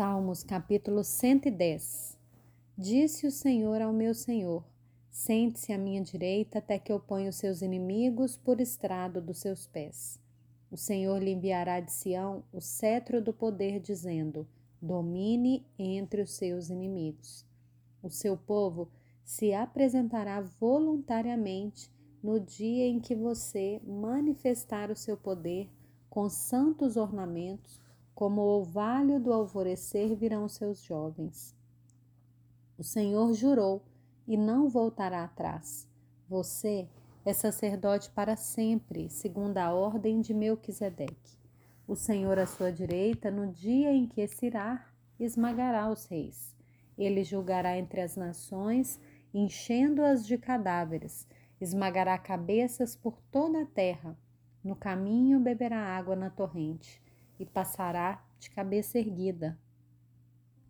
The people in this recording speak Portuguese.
Salmos capítulo 110 Disse o Senhor ao meu Senhor: Sente-se à minha direita até que eu ponha os seus inimigos por estrado dos seus pés. O Senhor lhe enviará de Sião o cetro do poder, dizendo: Domine entre os seus inimigos. O seu povo se apresentará voluntariamente no dia em que você manifestar o seu poder com santos ornamentos como o orvalho do alvorecer virão seus jovens. O Senhor jurou e não voltará atrás. Você é sacerdote para sempre, segundo a ordem de Melquisedeque. O Senhor à sua direita, no dia em que Sirá esmagará os reis. Ele julgará entre as nações, enchendo-as de cadáveres, esmagará cabeças por toda a terra. No caminho beberá água na torrente e passará de cabeça erguida